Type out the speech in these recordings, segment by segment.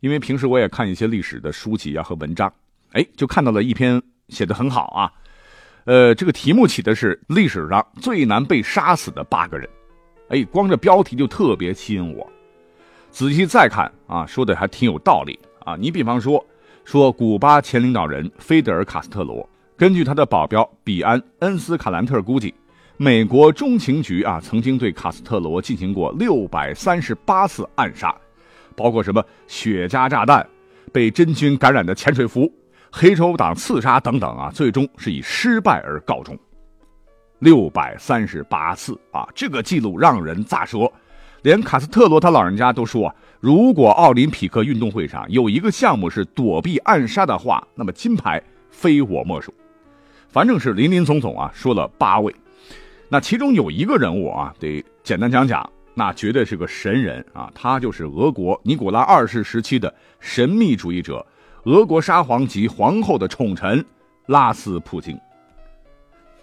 因为平时我也看一些历史的书籍啊和文章，哎，就看到了一篇写的很好啊，呃，这个题目起的是历史上最难被杀死的八个人，哎，光这标题就特别吸引我。仔细再看啊，说的还挺有道理啊。你比方说，说古巴前领导人菲德尔·卡斯特罗，根据他的保镖比安·恩斯卡兰特估计，美国中情局啊曾经对卡斯特罗进行过六百三十八次暗杀。包括什么雪茄炸弹、被真菌感染的潜水服、黑手党刺杀等等啊，最终是以失败而告终。六百三十八次啊，这个记录让人咋说？连卡斯特罗他老人家都说，如果奥林匹克运动会上有一个项目是躲避暗杀的话，那么金牌非我莫属。反正是林林总总啊，说了八位，那其中有一个人物啊，得简单讲讲。那绝对是个神人啊！他就是俄国尼古拉二世时期的神秘主义者，俄国沙皇及皇后的宠臣拉斯普京。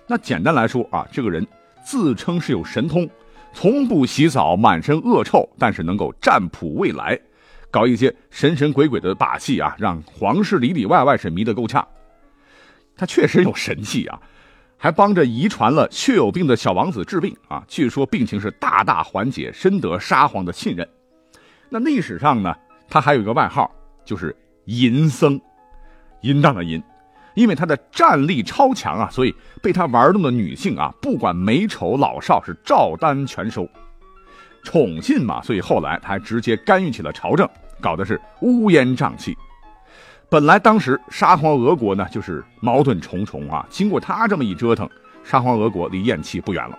那简单来说啊，这个人自称是有神通，从不洗澡，满身恶臭，但是能够占卜未来，搞一些神神鬼鬼的把戏啊，让皇室里里外外是迷得够呛。他确实有神气啊！还帮着遗传了血友病的小王子治病啊！据说病情是大大缓解，深得沙皇的信任。那历史上呢，他还有一个外号，就是淫僧，淫荡的淫。因为他的战力超强啊，所以被他玩弄的女性啊，不管美丑老少，是照单全收。宠信嘛，所以后来他还直接干预起了朝政，搞的是乌烟瘴气。本来当时沙皇俄国呢就是矛盾重重啊，经过他这么一折腾，沙皇俄国离咽气不远了。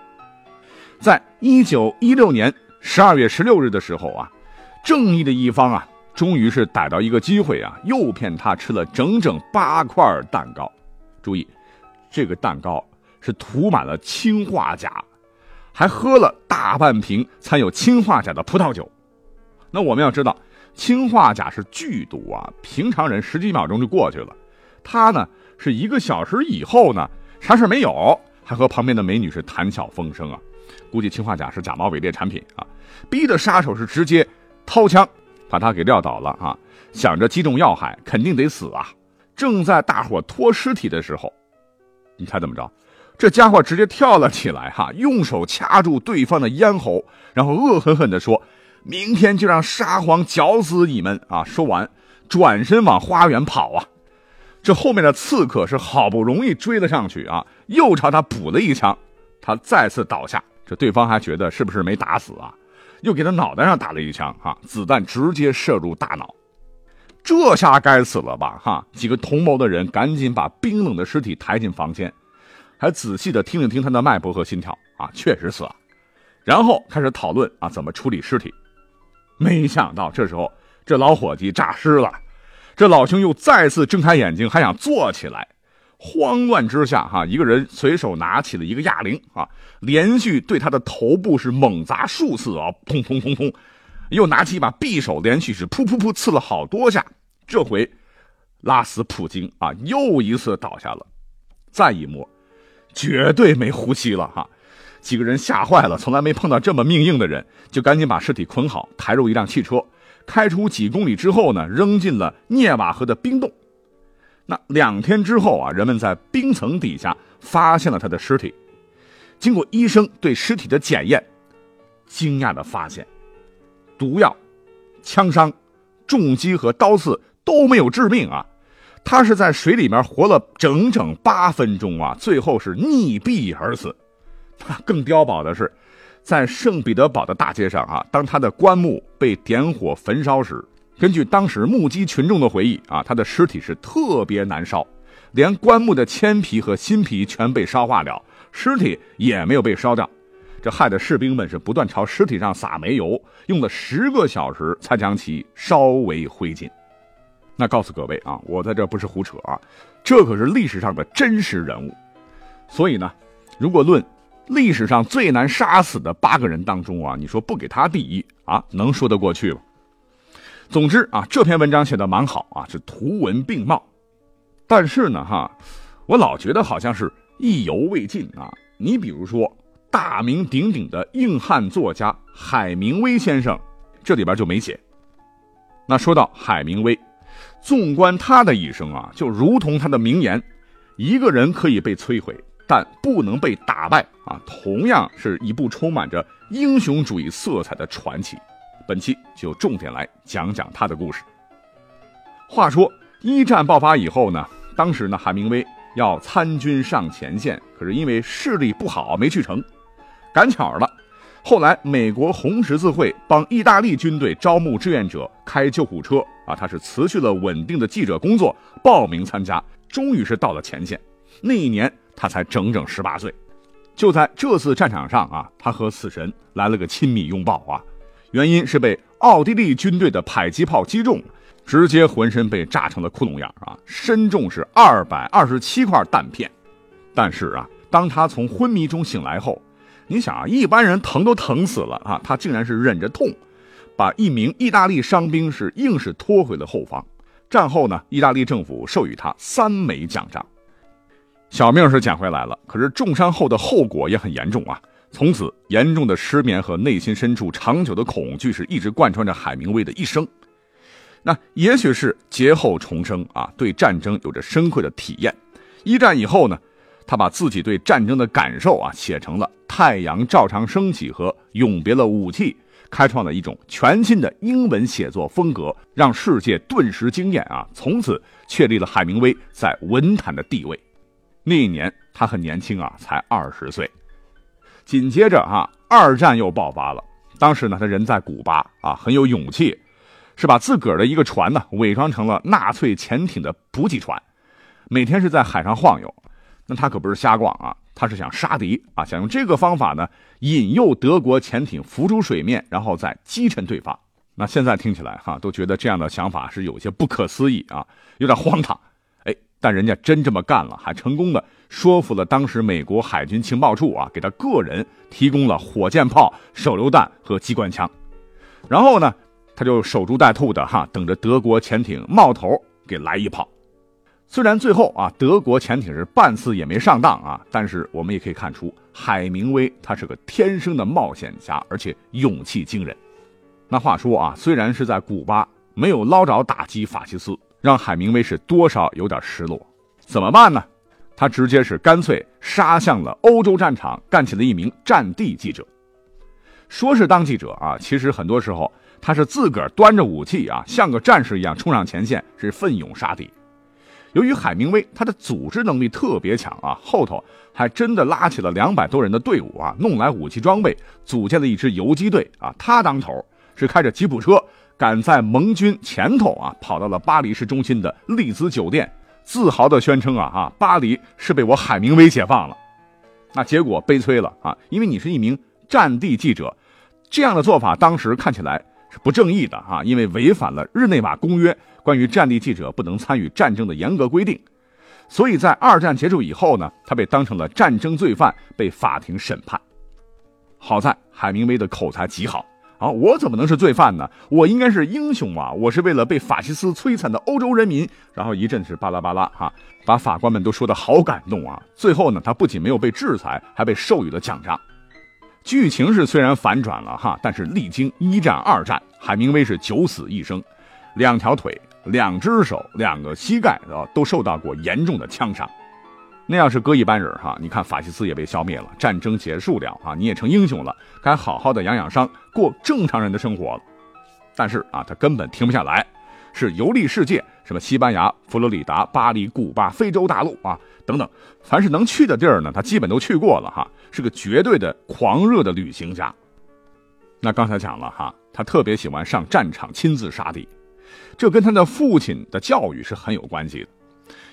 在一九一六年十二月十六日的时候啊，正义的一方啊，终于是逮到一个机会啊，诱骗他吃了整整八块蛋糕。注意，这个蛋糕是涂满了氰化钾，还喝了大半瓶掺有氰化钾的葡萄酒。那我们要知道。氰化钾是剧毒啊，平常人十几秒钟就过去了，他呢是一个小时以后呢，啥事没有，还和旁边的美女是谈笑风生啊。估计氰化钾是假冒伪劣产品啊，逼得杀手是直接掏枪把他给撂倒了啊，想着击中要害，肯定得死啊。正在大伙拖尸体的时候，你猜怎么着？这家伙直接跳了起来哈，用手掐住对方的咽喉，然后恶狠狠地说。明天就让沙皇绞死你们啊！说完，转身往花园跑啊！这后面的刺客是好不容易追了上去啊，又朝他补了一枪，他再次倒下。这对方还觉得是不是没打死啊？又给他脑袋上打了一枪，哈，子弹直接射入大脑。这下该死了吧？哈！几个同谋的人赶紧把冰冷的尸体抬进房间，还仔细的听了听他的脉搏和心跳啊，确实死了。然后开始讨论啊，怎么处理尸体。没想到这时候，这老伙计诈尸了，这老兄又再次睁开眼睛，还想坐起来。慌乱之下，哈，一个人随手拿起了一个哑铃啊，连续对他的头部是猛砸数次啊，砰砰砰砰，又拿起一把匕首，连续是噗噗噗刺了好多下。这回拉死普京啊，又一次倒下了。再一摸，绝对没呼吸了哈。几个人吓坏了，从来没碰到这么命硬的人，就赶紧把尸体捆好，抬入一辆汽车，开出几公里之后呢，扔进了涅瓦河的冰洞。那两天之后啊，人们在冰层底下发现了他的尸体。经过医生对尸体的检验，惊讶的发现，毒药、枪伤、重击和刀刺都没有致命啊！他是在水里面活了整整八分钟啊，最后是溺毙而死。更碉堡的是，在圣彼得堡的大街上啊，当他的棺木被点火焚烧时，根据当时目击群众的回忆啊，他的尸体是特别难烧，连棺木的铅皮和新皮全被烧化了，尸体也没有被烧掉。这害得士兵们是不断朝尸体上撒煤油，用了十个小时才将其烧为灰烬。那告诉各位啊，我在这不是胡扯啊，这可是历史上的真实人物。所以呢，如果论历史上最难杀死的八个人当中啊，你说不给他第一啊，能说得过去吗？总之啊，这篇文章写的蛮好啊，是图文并茂。但是呢，哈，我老觉得好像是意犹未尽啊。你比如说，大名鼎鼎的硬汉作家海明威先生，这里边就没写。那说到海明威。纵观他的一生啊，就如同他的名言：“一个人可以被摧毁，但不能被打败。”啊，同样是一部充满着英雄主义色彩的传奇。本期就重点来讲讲他的故事。话说一战爆发以后呢，当时呢，海明威要参军上前线，可是因为视力不好没去成。赶巧了，后来美国红十字会帮意大利军队招募志愿者开救护车。啊，他是辞去了稳定的记者工作，报名参加，终于是到了前线。那一年他才整整十八岁。就在这次战场上啊，他和死神来了个亲密拥抱啊。原因是被奥地利军队的迫击炮击中，直接浑身被炸成了窟窿眼啊，身中是二百二十七块弹片。但是啊，当他从昏迷中醒来后，你想啊，一般人疼都疼死了啊，他竟然是忍着痛。把一名意大利伤兵是硬是拖回了后方。战后呢，意大利政府授予他三枚奖章，小命是捡回来了。可是重伤后的后果也很严重啊！从此，严重的失眠和内心深处长久的恐惧是一直贯穿着海明威的一生。那也许是劫后重生啊，对战争有着深刻的体验。一战以后呢，他把自己对战争的感受啊写成了《太阳照常升起》和《永别了武器》。开创了一种全新的英文写作风格，让世界顿时惊艳啊！从此确立了海明威在文坛的地位。那一年他很年轻啊，才二十岁。紧接着啊，二战又爆发了。当时呢，他人在古巴啊，很有勇气，是把自个儿的一个船呢伪装成了纳粹潜艇的补给船，每天是在海上晃悠。那他可不是瞎逛啊。他是想杀敌啊，想用这个方法呢引诱德国潜艇浮出水面，然后再击沉对方。那现在听起来哈，都觉得这样的想法是有些不可思议啊，有点荒唐。但人家真这么干了，还成功的说服了当时美国海军情报处啊，给他个人提供了火箭炮、手榴弹和机关枪。然后呢，他就守株待兔的哈，等着德国潜艇冒头给来一炮。虽然最后啊，德国潜艇是半次也没上当啊，但是我们也可以看出，海明威他是个天生的冒险家，而且勇气惊人。那话说啊，虽然是在古巴没有捞着打击法西斯，让海明威是多少有点失落。怎么办呢？他直接是干脆杀向了欧洲战场，干起了一名战地记者。说是当记者啊，其实很多时候他是自个儿端着武器啊，像个战士一样冲上前线，是奋勇杀敌。由于海明威他的组织能力特别强啊，后头还真的拉起了两百多人的队伍啊，弄来武器装备，组建了一支游击队啊。他当头是开着吉普车赶在盟军前头啊，跑到了巴黎市中心的丽兹酒店，自豪地宣称啊啊，巴黎是被我海明威解放了。那结果悲催了啊，因为你是一名战地记者，这样的做法当时看起来是不正义的啊，因为违反了日内瓦公约。关于战地记者不能参与战争的严格规定，所以在二战结束以后呢，他被当成了战争罪犯，被法庭审判。好在海明威的口才极好啊，我怎么能是罪犯呢？我应该是英雄啊！我是为了被法西斯摧残的欧洲人民。然后一阵是巴拉巴拉哈，把法官们都说的好感动啊。最后呢，他不仅没有被制裁，还被授予了奖章。剧情是虽然反转了哈，但是历经一战、二战，海明威是九死一生，两条腿。两只手、两个膝盖啊，都受到过严重的枪伤。那要是搁一般人哈，你看法西斯也被消灭了，战争结束了啊，你也成英雄了，该好好的养养伤，过正常人的生活了。但是啊，他根本停不下来，是游历世界，什么西班牙、佛罗里达、巴黎、古巴、非洲大陆啊等等，凡是能去的地儿呢，他基本都去过了哈，是个绝对的狂热的旅行家。那刚才讲了哈，他特别喜欢上战场亲自杀敌。这跟他的父亲的教育是很有关系的，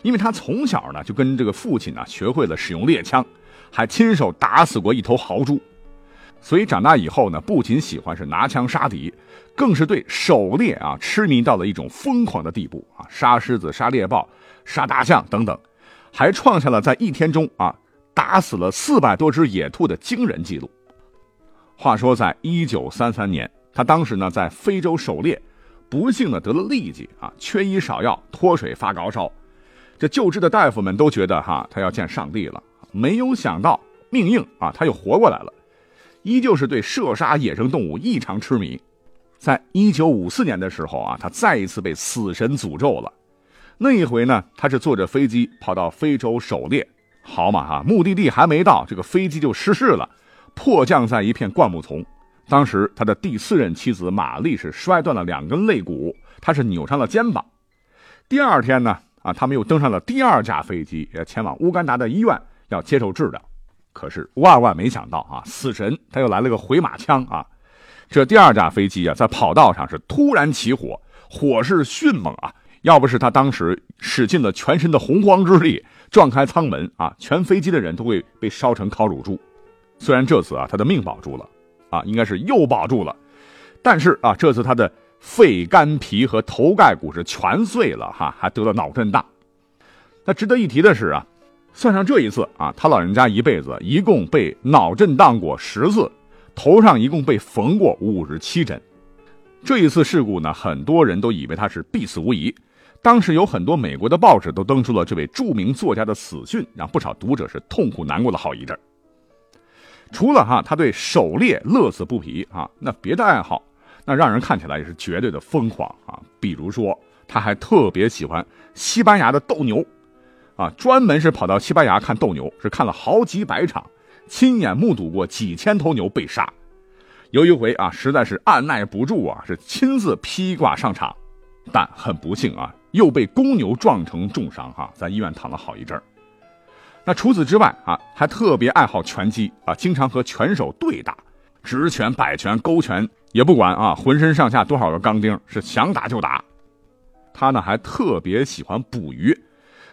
因为他从小呢就跟这个父亲呢学会了使用猎枪，还亲手打死过一头豪猪，所以长大以后呢，不仅喜欢是拿枪杀敌，更是对狩猎啊痴迷到了一种疯狂的地步啊，杀狮子、杀猎豹、杀大象等等，还创下了在一天中啊打死了四百多只野兔的惊人记录。话说，在一九三三年，他当时呢在非洲狩猎，不幸的得了痢疾啊，缺医少药，脱水发高烧。这救治的大夫们都觉得哈，他要见上帝了。没有想到命硬啊，他又活过来了，依旧是对射杀野生动物异常痴迷。在一九五四年的时候啊，他再一次被死神诅咒了。那一回呢，他是坐着飞机跑到非洲狩猎，好嘛哈，目的地还没到，这个飞机就失事了。迫降在一片灌木丛，当时他的第四任妻子玛丽是摔断了两根肋骨，他是扭伤了肩膀。第二天呢，啊，他们又登上了第二架飞机，要前往乌干达的医院要接受治疗。可是万万没想到啊，死神他又来了个回马枪啊！这第二架飞机啊，在跑道上是突然起火，火势迅猛啊！要不是他当时使尽了全身的洪荒之力撞开舱门啊，全飞机的人都会被烧成烤乳猪。虽然这次啊，他的命保住了，啊，应该是又保住了，但是啊，这次他的肺、肝、脾和头盖骨是全碎了，哈，还得了脑震荡。那值得一提的是啊，算上这一次啊，他老人家一辈子一共被脑震荡过十次，头上一共被缝过五十七针。这一次事故呢，很多人都以为他是必死无疑。当时有很多美国的报纸都登出了这位著名作家的死讯，让不少读者是痛苦难过了好一阵。除了哈，他对狩猎乐此不疲啊，那别的爱好，那让人看起来也是绝对的疯狂啊。比如说，他还特别喜欢西班牙的斗牛，啊，专门是跑到西班牙看斗牛，是看了好几百场，亲眼目睹过几千头牛被杀。有一回啊，实在是按耐不住啊，是亲自披挂上场，但很不幸啊，又被公牛撞成重伤哈，在医院躺了好一阵儿。那除此之外啊，还特别爱好拳击啊，经常和拳手对打，直拳、摆拳、勾拳也不管啊，浑身上下多少个钢钉，是想打就打。他呢还特别喜欢捕鱼，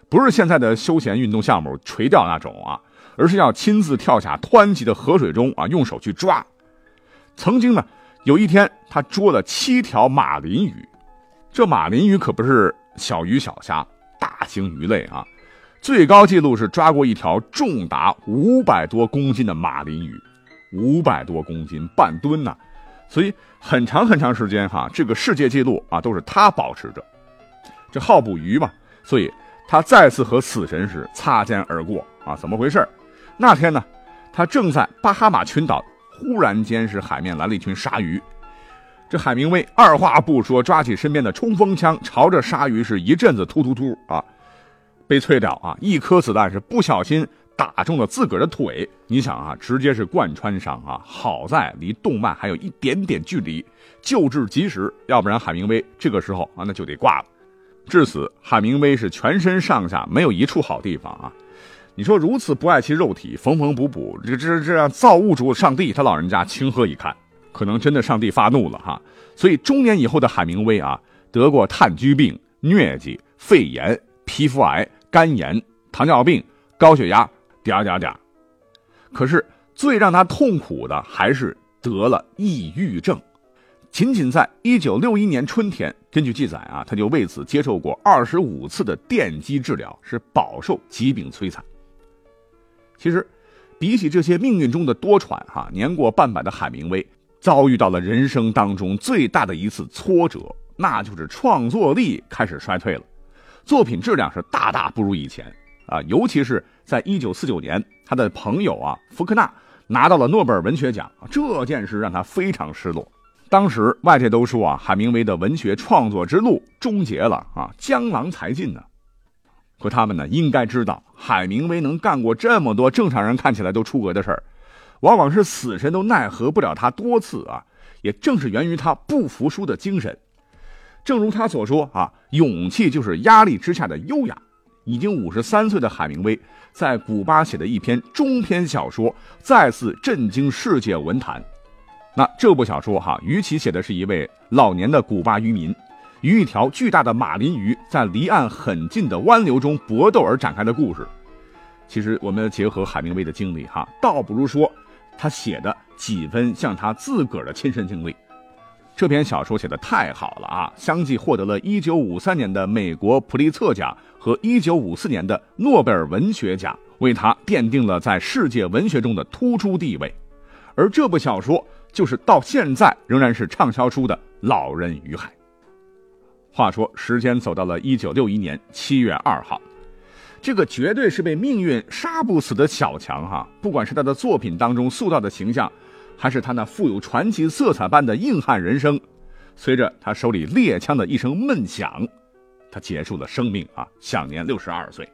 不是现在的休闲运动项目垂钓那种啊，而是要亲自跳下湍急的河水中啊，用手去抓。曾经呢，有一天他捉了七条马林鱼，这马林鱼可不是小鱼小虾，大型鱼类啊。最高纪录是抓过一条重达五百多公斤的马林鱼，五百多公斤，半吨呢！所以很长很长时间哈，这个世界纪录啊都是他保持着。这好捕鱼嘛，所以他再次和死神是擦肩而过啊！怎么回事？那天呢，他正在巴哈马群岛，忽然间是海面来了一群鲨鱼，这海明威二话不说，抓起身边的冲锋枪，朝着鲨鱼是一阵子突突突啊！悲催了啊！一颗子弹是不小心打中了自个儿的腿，你想啊，直接是贯穿伤啊！好在离动脉还有一点点距离，救治及时，要不然海明威这个时候啊那就得挂了。至此，海明威是全身上下没有一处好地方啊！你说如此不爱其肉体，缝缝补补，这这这样造物主上帝他老人家情何以堪？可能真的上帝发怒了哈！所以中年以后的海明威啊，得过炭疽病、疟疾、肺炎、皮肤癌。肝炎、糖尿病、高血压，点点点。可是最让他痛苦的还是得了抑郁症。仅仅在一九六一年春天，根据记载啊，他就为此接受过二十五次的电击治疗，是饱受疾病摧残。其实，比起这些命运中的多舛，哈，年过半百的海明威遭遇到了人生当中最大的一次挫折，那就是创作力开始衰退了。作品质量是大大不如以前啊，尤其是在一九四九年，他的朋友啊福克纳拿到了诺贝尔文学奖，这件事让他非常失落。当时外界都说啊，海明威的文学创作之路终结了啊，江郎才尽呢。可他们呢，应该知道，海明威能干过这么多正常人看起来都出格的事儿，往往是死神都奈何不了他多次啊。也正是源于他不服输的精神。正如他所说啊，勇气就是压力之下的优雅。已经五十三岁的海明威，在古巴写的一篇中篇小说，再次震惊世界文坛。那这部小说哈，与其写的是一位老年的古巴渔民与一条巨大的马林鱼在离岸很近的湾流中搏斗而展开的故事，其实我们结合海明威的经历哈，倒不如说他写的几分像他自个儿的亲身经历。这篇小说写的太好了啊，相继获得了1953年的美国普利策奖和1954年的诺贝尔文学奖，为他奠定了在世界文学中的突出地位。而这部小说就是到现在仍然是畅销书的《老人与海》。话说，时间走到了1961年7月2号，这个绝对是被命运杀不死的小强哈，不管是他的作品当中塑造的形象。还是他那富有传奇色彩般的硬汉人生，随着他手里猎枪的一声闷响，他结束了生命啊，享年六十二岁。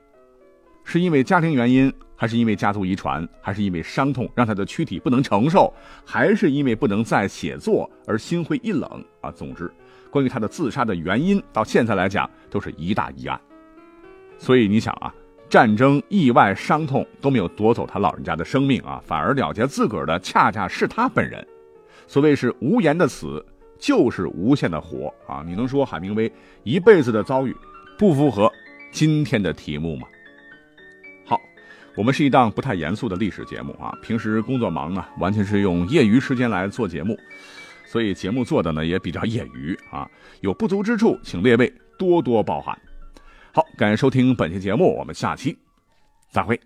是因为家庭原因，还是因为家族遗传，还是因为伤痛让他的躯体不能承受，还是因为不能再写作而心灰意冷啊？总之，关于他的自杀的原因，到现在来讲都是一大疑案。所以你想啊。战争、意外、伤痛都没有夺走他老人家的生命啊，反而了结自个儿的恰恰是他本人。所谓是无言的死，就是无限的活啊！你能说海明威一辈子的遭遇不符合今天的题目吗？好，我们是一档不太严肃的历史节目啊，平时工作忙呢，完全是用业余时间来做节目，所以节目做的呢也比较业余啊，有不足之处，请列位多多包涵。好，感谢收听本期节目，我们下期再会。